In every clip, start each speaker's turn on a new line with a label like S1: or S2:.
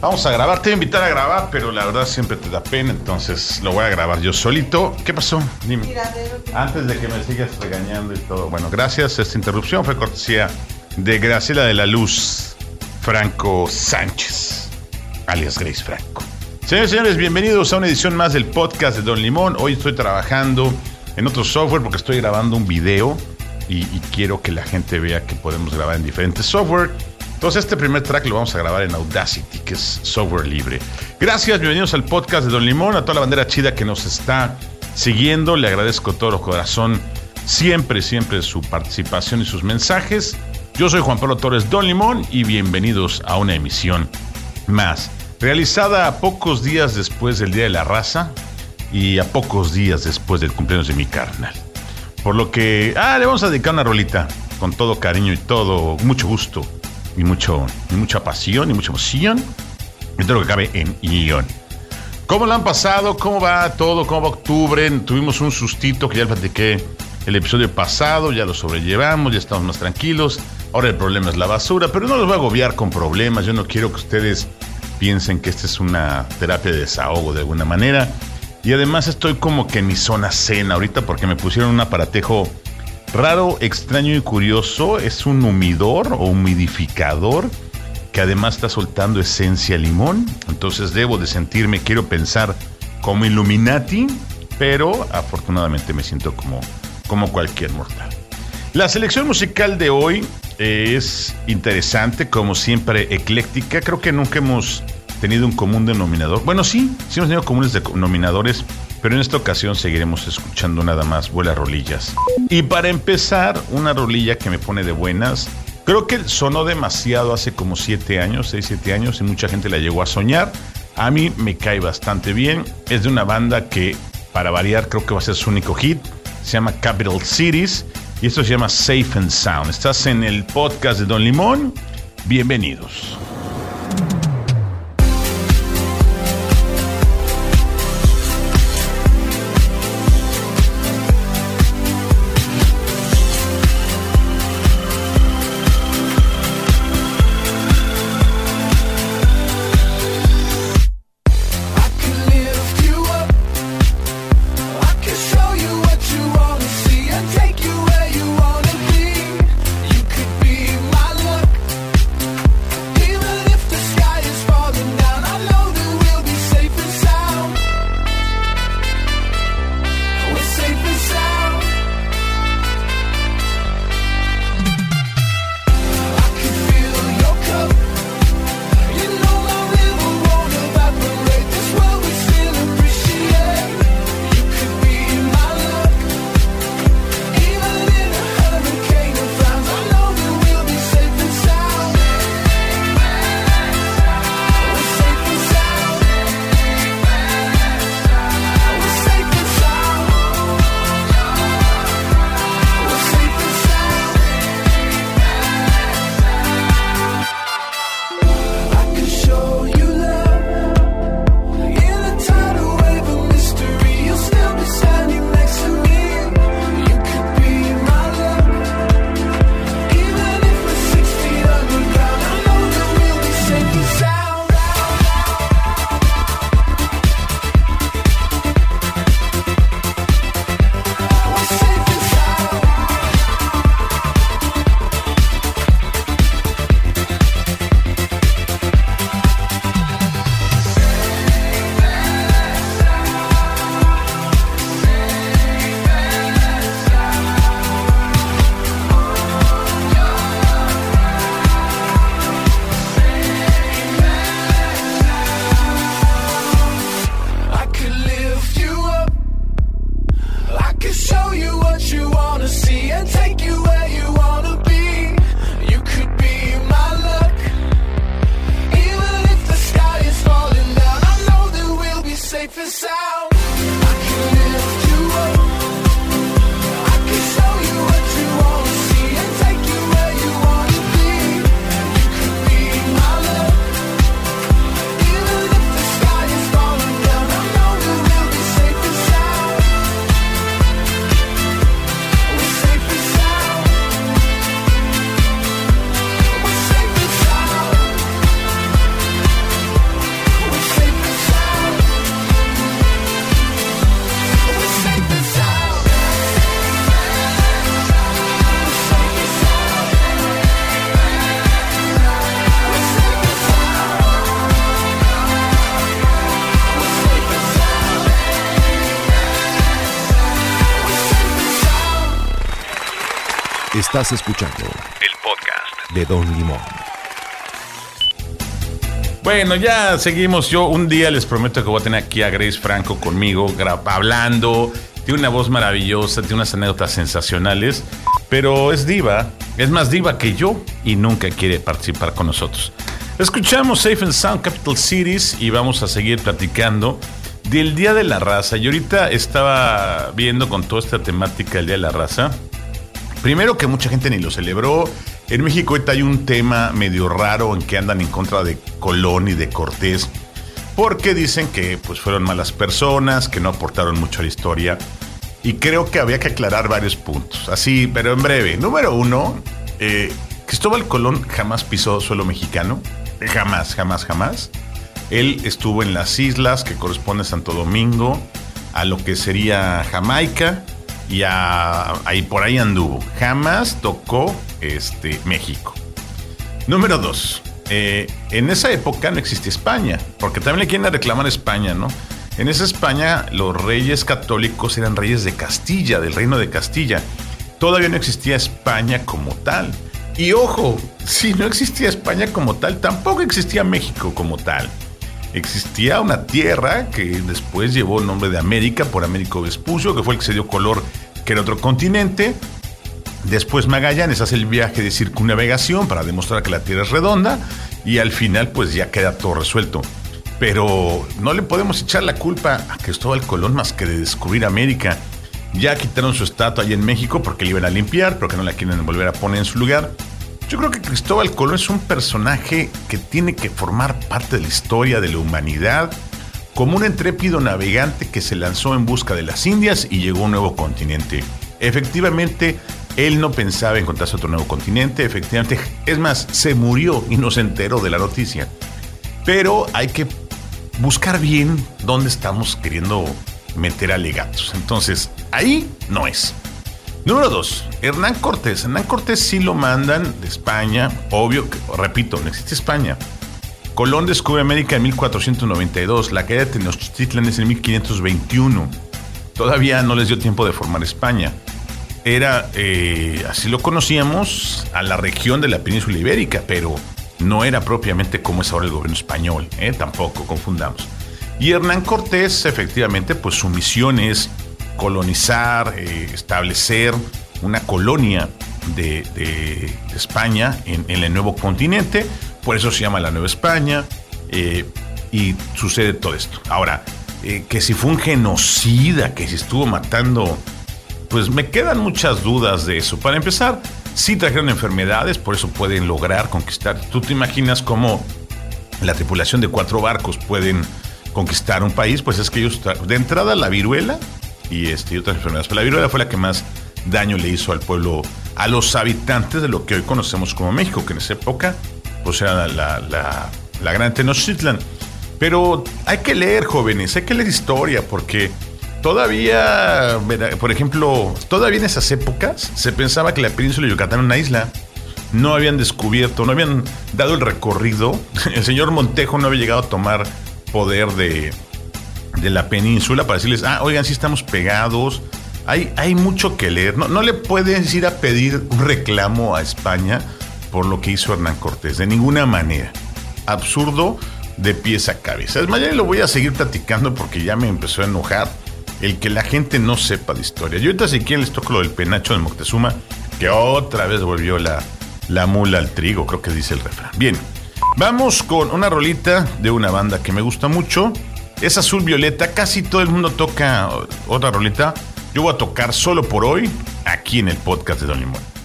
S1: Vamos a grabar, te voy a invitar a grabar, pero la verdad siempre te da pena, entonces lo voy a grabar yo solito. ¿Qué pasó? Dime. Antes de que me sigas regañando y todo. Bueno, gracias. Esta interrupción fue cortesía de Graciela de la Luz Franco Sánchez, alias Grace Franco. Señores y señores, bienvenidos a una edición más del podcast de Don Limón. Hoy estoy trabajando en otro software porque estoy grabando un video y, y quiero que la gente vea que podemos grabar en diferentes software. Entonces este primer track lo vamos a grabar en Audacity, que es software libre. Gracias, bienvenidos al podcast de Don Limón, a toda la bandera chida que nos está siguiendo. Le agradezco todo corazón siempre, siempre su participación y sus mensajes. Yo soy Juan Pablo Torres Don Limón y bienvenidos a una emisión más. Realizada a pocos días después del Día de la Raza y a pocos días después del cumpleaños de mi carnal. Por lo que, ah, le vamos a dedicar una rolita con todo cariño y todo, mucho gusto y, mucho, y mucha pasión y mucha emoción. Y todo lo que cabe en guion. ¿Cómo lo han pasado? ¿Cómo va todo? ¿Cómo va octubre? Tuvimos un sustito que ya platiqué el episodio pasado, ya lo sobrellevamos, ya estamos más tranquilos. Ahora el problema es la basura, pero no los voy a agobiar con problemas. Yo no quiero que ustedes piensen que esta es una terapia de desahogo de alguna manera. Y además estoy como que en mi zona cena ahorita porque me pusieron un aparatejo raro, extraño y curioso. Es un humidor o humidificador que además está soltando esencia limón. Entonces debo de sentirme, quiero pensar como Illuminati, pero afortunadamente me siento como, como cualquier mortal. La selección musical de hoy es interesante, como siempre ecléctica. Creo que nunca hemos tenido un común denominador. Bueno, sí, sí hemos tenido comunes denominadores, pero en esta ocasión seguiremos escuchando nada más vuelas rolillas. Y para empezar, una rolilla que me pone de buenas. Creo que sonó demasiado hace como 7 años, 6, 7 años, y mucha gente la llegó a soñar. A mí me cae bastante bien. Es de una banda que, para variar, creo que va a ser su único hit. Se llama Capital Cities y esto se llama Safe and Sound. Estás en el podcast de Don Limón. Bienvenidos.
S2: Estás escuchando el podcast de Don Limón.
S1: Bueno, ya seguimos. Yo un día les prometo que voy a tener aquí a Grace Franco conmigo, hablando. Tiene una voz maravillosa, tiene unas anécdotas sensacionales, pero es diva, es más diva que yo y nunca quiere participar con nosotros. Escuchamos Safe and Sound Capital Cities y vamos a seguir platicando del Día de la Raza. Y ahorita estaba viendo con toda esta temática del Día de la Raza. Primero que mucha gente ni lo celebró. En México hay un tema medio raro en que andan en contra de Colón y de Cortés. Porque dicen que pues, fueron malas personas, que no aportaron mucho a la historia. Y creo que había que aclarar varios puntos. Así, pero en breve. Número uno, eh, Cristóbal Colón jamás pisó suelo mexicano. Jamás, jamás, jamás. Él estuvo en las islas que corresponde a Santo Domingo, a lo que sería Jamaica y ahí por ahí anduvo. Jamás tocó este, México. Número dos. eh, en esa época no existía España, porque también le quieren reclamar España, ¿no? En esa España los reyes católicos eran reyes de Castilla, del reino de Castilla. Todavía no existía España como tal. Y ojo, si no existía España como tal, tampoco existía México como tal. Existía una tierra que después llevó el nombre de América por Américo Vespucio, que fue el que se dio color que era otro continente. Después Magallanes hace el viaje de circunnavegación para demostrar que la Tierra es redonda y al final pues ya queda todo resuelto. Pero no le podemos echar la culpa a Cristóbal Colón más que de descubrir América. Ya quitaron su estatua allí en México porque la iban a limpiar, porque no la quieren volver a poner en su lugar. Yo creo que Cristóbal Colón es un personaje que tiene que formar parte de la historia de la humanidad como un intrépido navegante que se lanzó en busca de las Indias y llegó a un nuevo continente. Efectivamente, él no pensaba encontrarse otro nuevo continente, efectivamente, es más, se murió y no se enteró de la noticia. Pero hay que buscar bien dónde estamos queriendo meter alegatos. Entonces, ahí no es. Número dos, Hernán Cortés. Hernán Cortés sí lo mandan de España, obvio que, repito, no existe España. Colón descubre América en 1492, la caída de Tenochtitlan es en 1521. Todavía no les dio tiempo de formar España. Era, eh, así lo conocíamos, a la región de la península ibérica, pero no era propiamente como es ahora el gobierno español, ¿eh? tampoco confundamos. Y Hernán Cortés, efectivamente, pues su misión es colonizar, eh, establecer una colonia de, España en, en, el nuevo continente, por eso se llama la Nueva España, eh, y sucede todo esto. Ahora, eh, que si fue un genocida, que si estuvo matando, pues me quedan muchas dudas de eso. Para empezar, sí trajeron enfermedades, por eso pueden lograr conquistar. ¿Tú te imaginas cómo la tripulación de cuatro barcos pueden conquistar un país? Pues es que ellos, de entrada, la viruela y, este, y otras enfermedades. Pero la viruela fue la que más daño le hizo al pueblo, a los habitantes de lo que hoy conocemos como México, que en esa época pues era la, la, la gran Tenochtitlan. Pero hay que leer, jóvenes, hay que leer historia, porque todavía, por ejemplo, todavía en esas épocas se pensaba que la península de Yucatán era una isla. No habían descubierto, no habían dado el recorrido. El señor Montejo no había llegado a tomar poder de, de la península para decirles, ah, oigan, sí estamos pegados. Hay, hay mucho que leer. No, no le puedes ir a pedir un reclamo a España por lo que hizo Hernán Cortés, de ninguna manera. Absurdo de pies a cabeza. Es ya lo voy a seguir platicando porque ya me empezó a enojar el que la gente no sepa de historia. Yo ahorita si quieren les toco lo del penacho de Moctezuma, que otra vez volvió la, la mula al trigo, creo que dice el refrán. Bien, vamos con una rolita de una banda que me gusta mucho.
S3: Es azul violeta, casi todo el mundo toca otra roleta. Yo voy a tocar solo por hoy aquí en el podcast de Don Limón.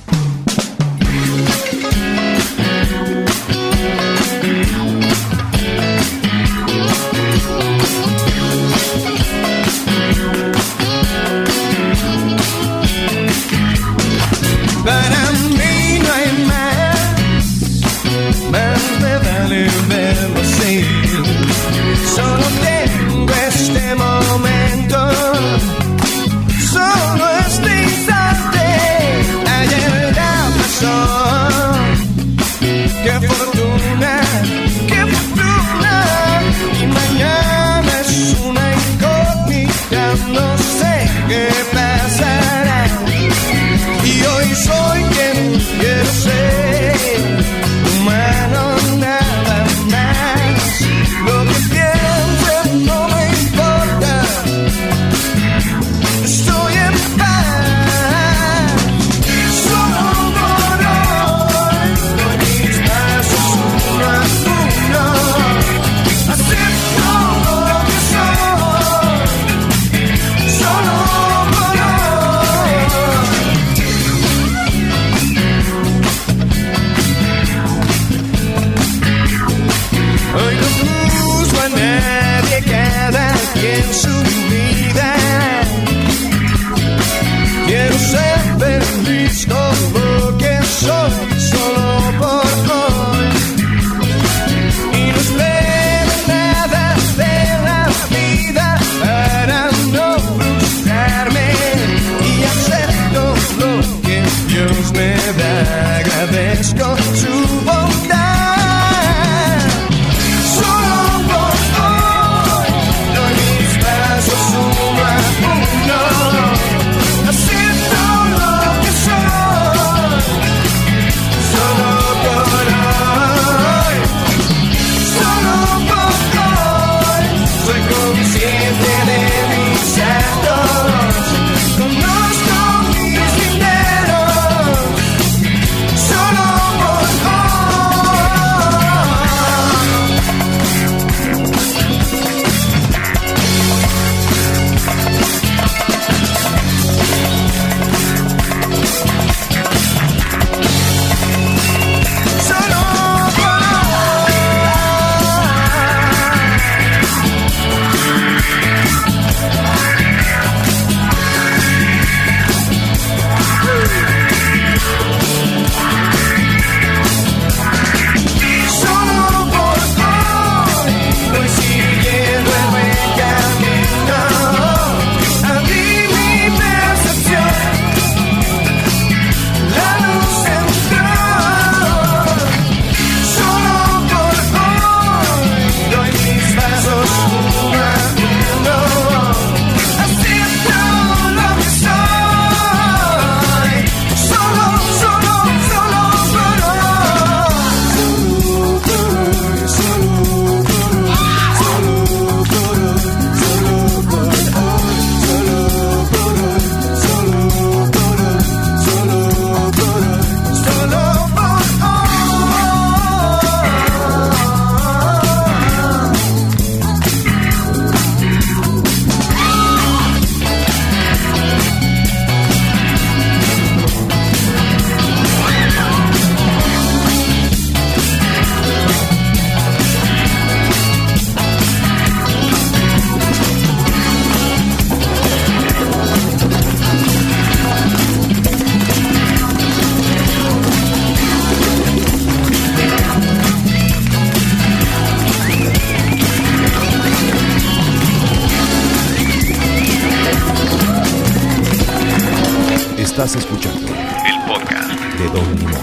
S2: Escuchando
S3: el podcast
S2: de Don Limón.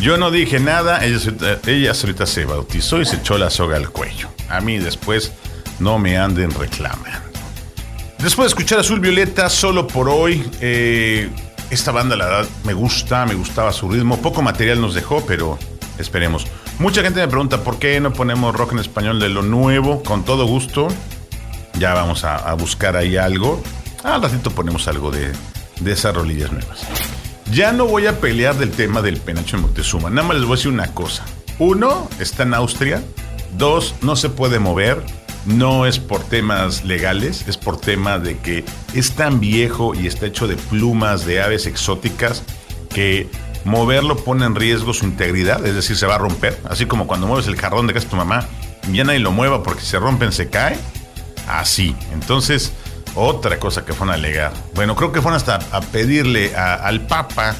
S3: Yo no dije nada, eh, ella, ahorita se bautizó y se echó la soga al cuello. A mí después no me anden reclamando. Después de escuchar Azul Violeta, solo por hoy, eh, esta banda la verdad me gusta, me gustaba su ritmo. Poco material nos dejó, pero esperemos. Mucha gente me pregunta por qué no ponemos rock en español de lo nuevo, con todo gusto. Ya vamos a, buscar ahí algo. Al ratito ponemos algo de, de esas rolillas nuevas. Ya no voy a pelear del tema del penacho de Moctezuma. Nada más les voy a decir una cosa.
S1: Uno, está en Austria. Dos, no se puede mover. No es por temas legales, es por tema de que es tan viejo y está hecho de plumas de aves exóticas que moverlo pone en riesgo su integridad, es decir, se va a romper. Así como cuando mueves el jarrón de casa de tu mamá, ya nadie lo mueva porque si se rompen se cae. Así. Entonces, otra cosa que fueron a alegar. Bueno, creo que fueron hasta a pedirle al Papa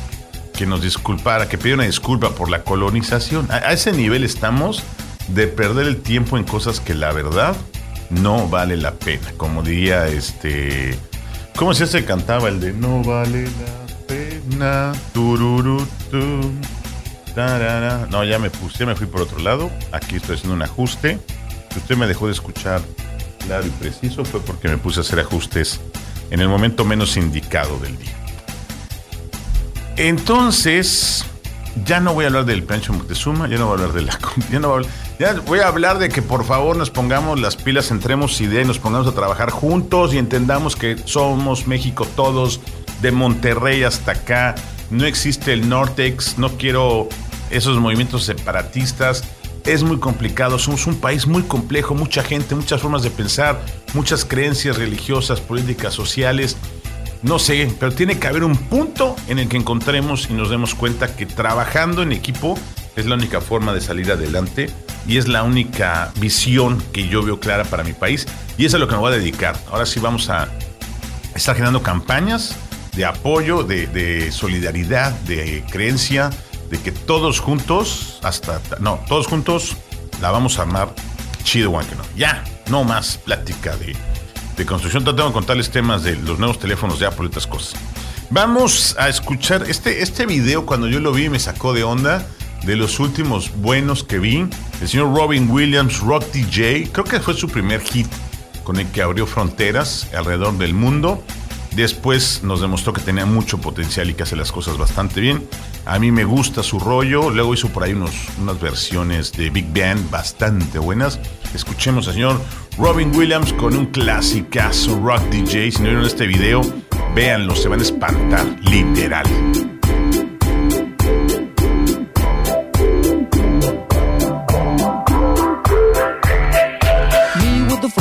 S1: que nos disculpara, que pidiera una disculpa por la colonización. A, ese nivel estamos de perder el tiempo en cosas que la verdad no vale la pena. Como diría este. ¿Cómo se se cantaba el de No vale la pena? Tururutú, tarara? No, ya me puse, ya me fui por otro lado. Aquí estoy haciendo un ajuste. Usted me dejó de escuchar claro y preciso, fue porque me puse a hacer ajustes en el momento menos indicado del día. Entonces, ya no voy a hablar del Pancho Moctezuma, ya no voy a hablar de la... Ya, no voy, a voy a hablar de que por favor nos pongamos las pilas, entremos idea y nos pongamos a trabajar juntos y entendamos que somos México todos, de Monterrey hasta acá. No existe el Nortex, no quiero esos movimientos separatistas. Es muy complicado, somos un país muy complejo, mucha gente, muchas formas de pensar, muchas creencias religiosas, políticas, sociales. No sé, pero tiene que haber un punto en el que encontremos y nos demos cuenta que trabajando en equipo es la única forma de salir adelante y es la única visión que yo veo clara para mi país y eso es a lo que me voy a dedicar. Ahora sí vamos a estar generando campañas de apoyo, de, de solidaridad, de creencia, de que todos juntos, hasta, no, todos juntos la vamos a armar chido, que no. Ya, no más plática de, de construcción. Tengo que contarles temas de los nuevos teléfonos de Apple y otras cosas. Vamos a escuchar este, este video cuando yo lo vi me sacó de onda de los últimos buenos que vi. El señor Robin Williams, Rock DJ, creo que fue su primer hit con el que abrió fronteras alrededor del mundo. Después nos demostró que tenía mucho potencial y que hace las cosas bastante bien. A mí me gusta su rollo. Luego hizo por ahí unos, unas versiones de Big Band bastante buenas. Escuchemos al señor Robin Williams con un clasicazo rock DJ. Si no vieron este video, véanlo, se van a espantar, literal.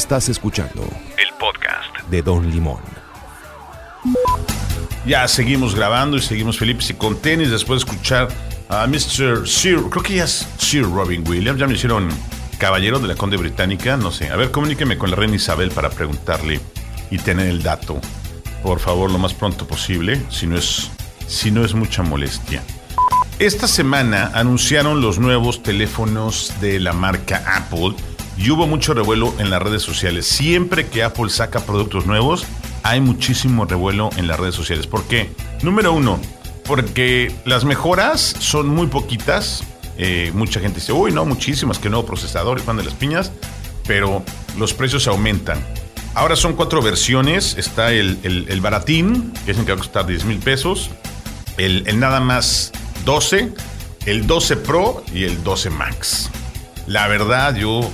S2: Estás escuchando
S4: El podcast.
S2: de Don Limón.
S1: Ya seguimos grabando y seguimos Felipe y con tenis después de escuchar a Mr. Sir, creo que ya es Sir Robin Williams, ya me hicieron caballero de la Conde Británica, no sé. A ver, comuníqueme con la reina Isabel para preguntarle y tener el dato, por favor, lo más pronto posible, si no es, si no es mucha molestia. Esta semana anunciaron los nuevos teléfonos de la marca Apple y hubo mucho revuelo en las redes sociales. Siempre que Apple saca productos nuevos, hay muchísimo revuelo en las redes sociales. ¿Por qué? Número uno, porque las mejoras son muy poquitas. Eh, mucha gente dice, uy, no, muchísimas, que nuevo procesador y pan de las piñas, pero los precios aumentan. Ahora son cuatro versiones. Está el, el- baratín, que es el que va a costar 10 mil pesos. El nada más 12, el 12 Pro y el 12 Max. La verdad, yo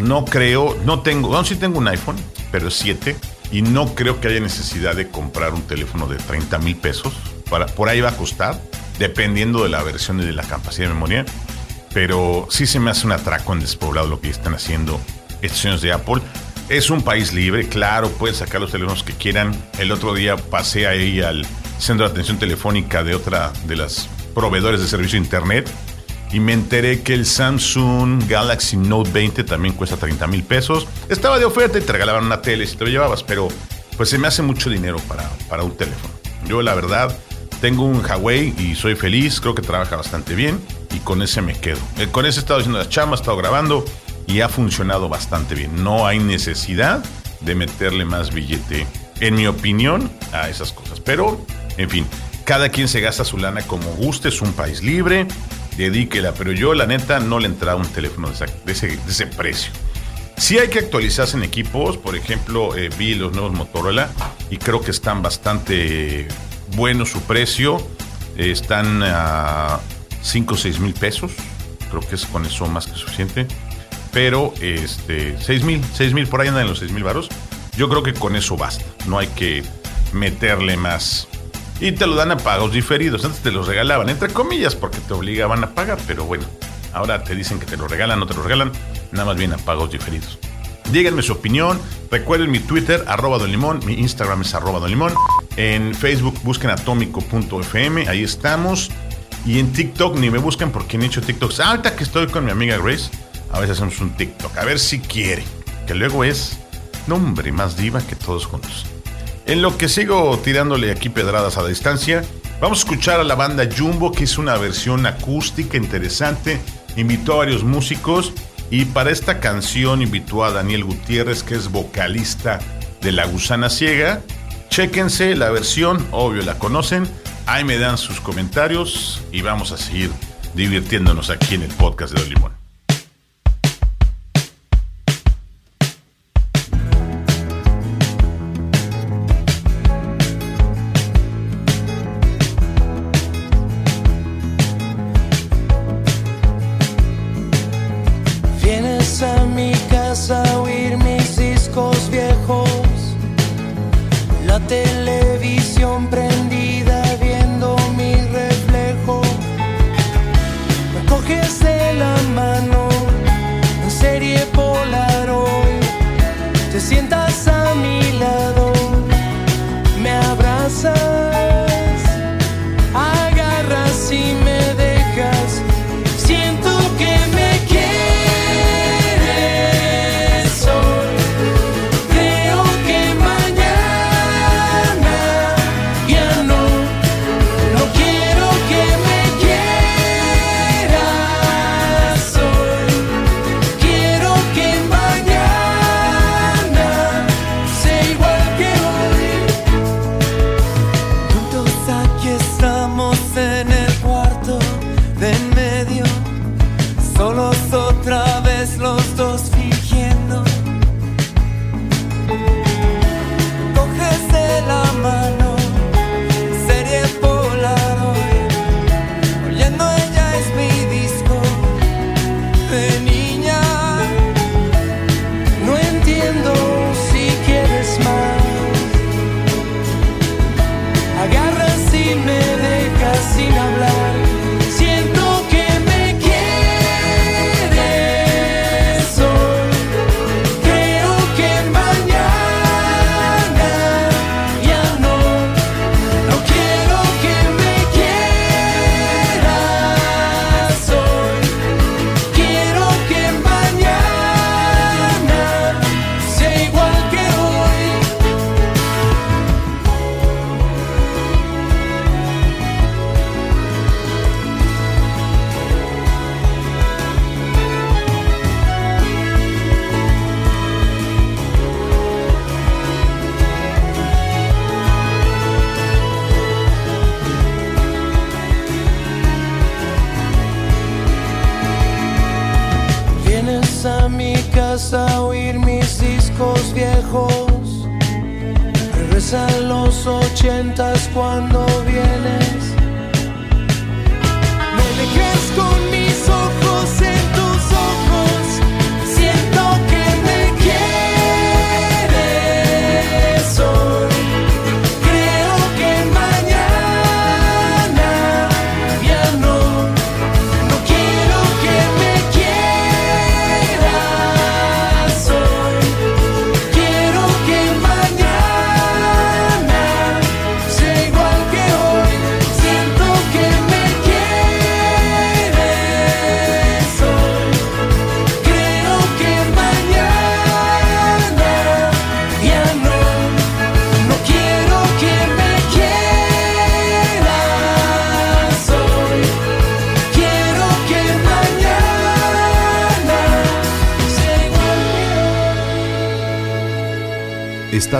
S1: no creo, no tengo, bueno, sí tengo un iPhone, pero es 7, y no creo que haya necesidad de comprar un teléfono de 30 mil pesos. Para, por ahí va a costar, dependiendo de la versión y de la capacidad de memoria. Pero sí se me hace un atraco en despoblado lo que están haciendo estos señores de Apple. Es un país libre, claro, pueden sacar los teléfonos que quieran. El otro día pasé ahí al centro de atención telefónica de otra de las proveedores de servicio de internet y me enteré que el Samsung Galaxy Note 20 también cuesta 30 mil pesos. Estaba de oferta y te regalaban una tele si te lo llevabas, pero pues se me hace mucho dinero para, para un teléfono. Yo la verdad tengo un Huawei y soy feliz, creo que trabaja bastante bien y con ese me quedo. Eh, Con ese he estado haciendo las chamas, he estado grabando y ha funcionado bastante bien. No hay necesidad de meterle más billete, en mi opinión, a esas cosas. Pero, en fin, cada quien se gasta su lana como guste, es un país libre, dedíquela. Pero yo, la neta, no le entraba un teléfono de, ese, de ese precio. Sí hay que actualizarse en equipos, por ejemplo, eh, vi los nuevos Motorola y creo que están bastante buenos su precio. Eh, están a 5 o 6 mil pesos, creo que es con eso más que suficiente. Pero este, 6 mil, 6 mil, por ahí andan los 6 mil varos. Yo creo que con eso basta, no hay que meterle más. Y te lo dan a pagos diferidos. Antes te los regalaban, entre comillas, porque te obligaban a pagar. Pero bueno, ahora te dicen que te lo regalan, no te lo regalan. Nada más bien a pagos diferidos. Díganme su opinión. Recuerden mi Twitter, arroba Don Limón. Mi Instagram es arroba Don Limón. En Facebook busquen atómico.fm. Ahí estamos. Y en TikTok ni me buscan porque he hecho TikToks. Ah, ahorita que estoy con mi amiga Grace, a veces hacemos un TikTok. A ver si quiere. Que luego es, nombre, más diva que todos juntos. En lo que sigo tirándole aquí pedradas a distancia, vamos a escuchar a la banda Jumbo, que hizo una versión acústica interesante. Invitó a varios músicos y para esta canción invitó a Daniel Gutiérrez, que es vocalista de La Gusana Ciega. Chéquense la versión, obvio la conocen. Ahí me dan sus comentarios y vamos a seguir divirtiéndonos aquí en el podcast de Don.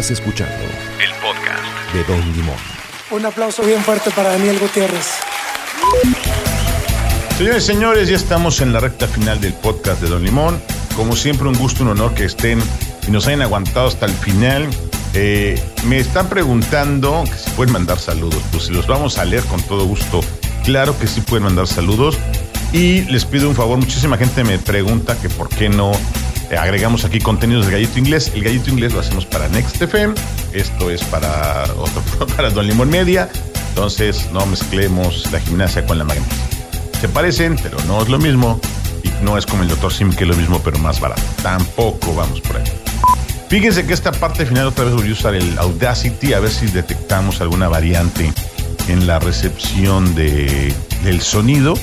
S2: Estás escuchando
S1: El podcast.
S2: de Don Limón.
S4: Un aplauso bien fuerte para Daniel Gutiérrez.
S1: Señores y señores, ya estamos en la recta final del podcast de Don Limón. Como siempre, un gusto, un honor que estén y nos hayan aguantado hasta el final. Eh, me están preguntando que si pueden mandar saludos. Pues si los vamos a leer con todo gusto. Claro que sí pueden mandar saludos. Y les pido un favor, muchísima gente me pregunta que por qué no agregamos aquí contenidos de Gallito Inglés. El Gallito Inglés lo hacemos para Next FM. Esto es para, otro, para Don Limón Media. Entonces no mezclemos la gimnasia con la magnesia. Se parecen, pero no es lo mismo. Y no es como el Dr. Sim, que es lo mismo, pero más barato. Tampoco vamos por ahí. Fíjense que esta parte final otra vez voy a usar el Audacity a ver si detectamos alguna variante en la recepción de, del sonido.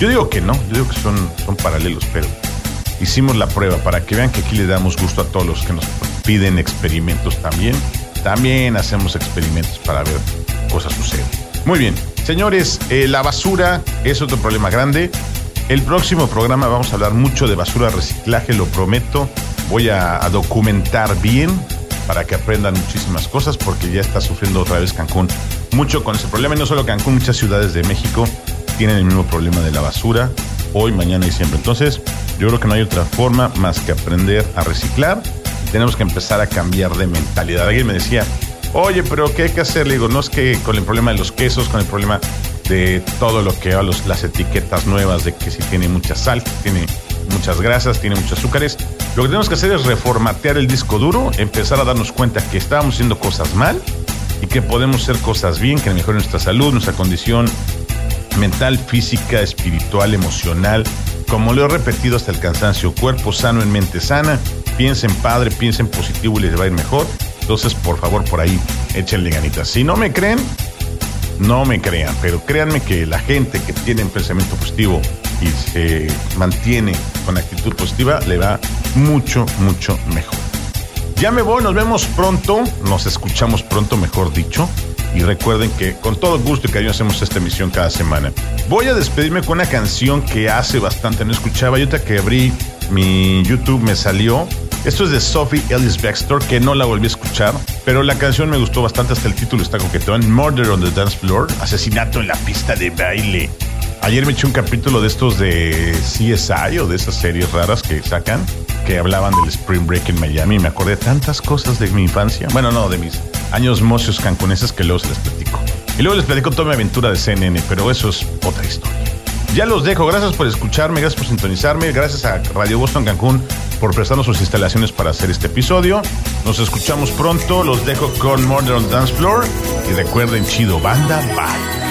S1: Yo digo que no, yo digo que son, son paralelos, pero hicimos la prueba para que vean que aquí le damos gusto a todos los que nos piden experimentos también. También hacemos experimentos para ver cosas suceden. Muy bien, señores, eh, la basura es otro problema grande. El próximo programa vamos a hablar mucho de basura reciclaje, lo prometo. Voy a, a documentar bien para que aprendan muchísimas cosas porque ya está sufriendo otra vez Cancún mucho con ese problema. Y no solo Cancún, muchas ciudades de México tienen el mismo problema de la basura hoy, mañana y siempre. Entonces, yo creo que no hay otra forma más que aprender a reciclar. Tenemos que empezar a cambiar de mentalidad. Alguien me decía, oye, pero ¿qué hay que hacer? Le digo, no es que con el problema de los quesos, con el problema de todo lo que va, los, las etiquetas nuevas de que si tiene mucha sal, tiene muchas grasas, tiene muchos azúcares. Lo que tenemos que hacer es reformatear el disco duro, empezar a darnos cuenta que estábamos haciendo cosas mal y que podemos hacer cosas bien, que mejoren nuestra salud, nuestra condición mental, física, espiritual, emocional. Como lo he repetido hasta el cansancio, cuerpo sano en mente sana. Piensen padre, piensen positivo y les va a ir mejor. Entonces, por favor, por ahí, échenle ganitas. Si no me creen, no me crean, pero créanme que la gente que tiene un pensamiento positivo y se mantiene con actitud positiva le va mucho, mucho mejor. Ya me voy, nos vemos pronto, nos escuchamos pronto, mejor dicho. Y recuerden que con todo gusto y cariño hacemos esta emisión cada semana. Voy a despedirme con una canción que hace bastante no escuchaba. Y ahorita que abrí mi YouTube me salió. Esto es de Sophie Ellis Bextor, que no la volví a escuchar, pero la canción me gustó bastante, hasta el título está coquetón. Murder on the Dance Floor, asesinato en la pista de baile. Ayer me eché un capítulo de estos de CSI o de esas series raras que sacan, que hablaban del Spring Break en Miami. Me acordé tantas cosas de mi infancia. Bueno, no, de mis años mocios cancuneses que luego les platico. Y luego les platico toda mi aventura de CNN, pero eso es otra historia. Ya los dejo. Gracias por escucharme, gracias por sintonizarme, gracias a Radio Boston Cancún por prestarnos sus instalaciones para hacer este episodio. Nos escuchamos pronto. Los dejo con Modern Dance Floor. Y recuerden, chido banda, bye.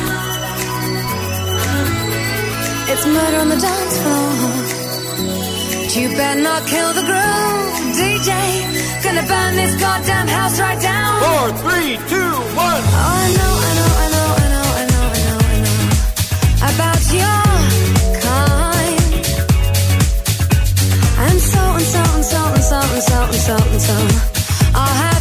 S5: It's dance floor. But you better not kill the groove, DJ. Gonna burn this goddamn house right down.
S3: Four, three, two, one.
S5: Oh, I know, I know, I know, I know, I know, I know, I know about your kind. And so and so and so and so and so and so and so. I'll have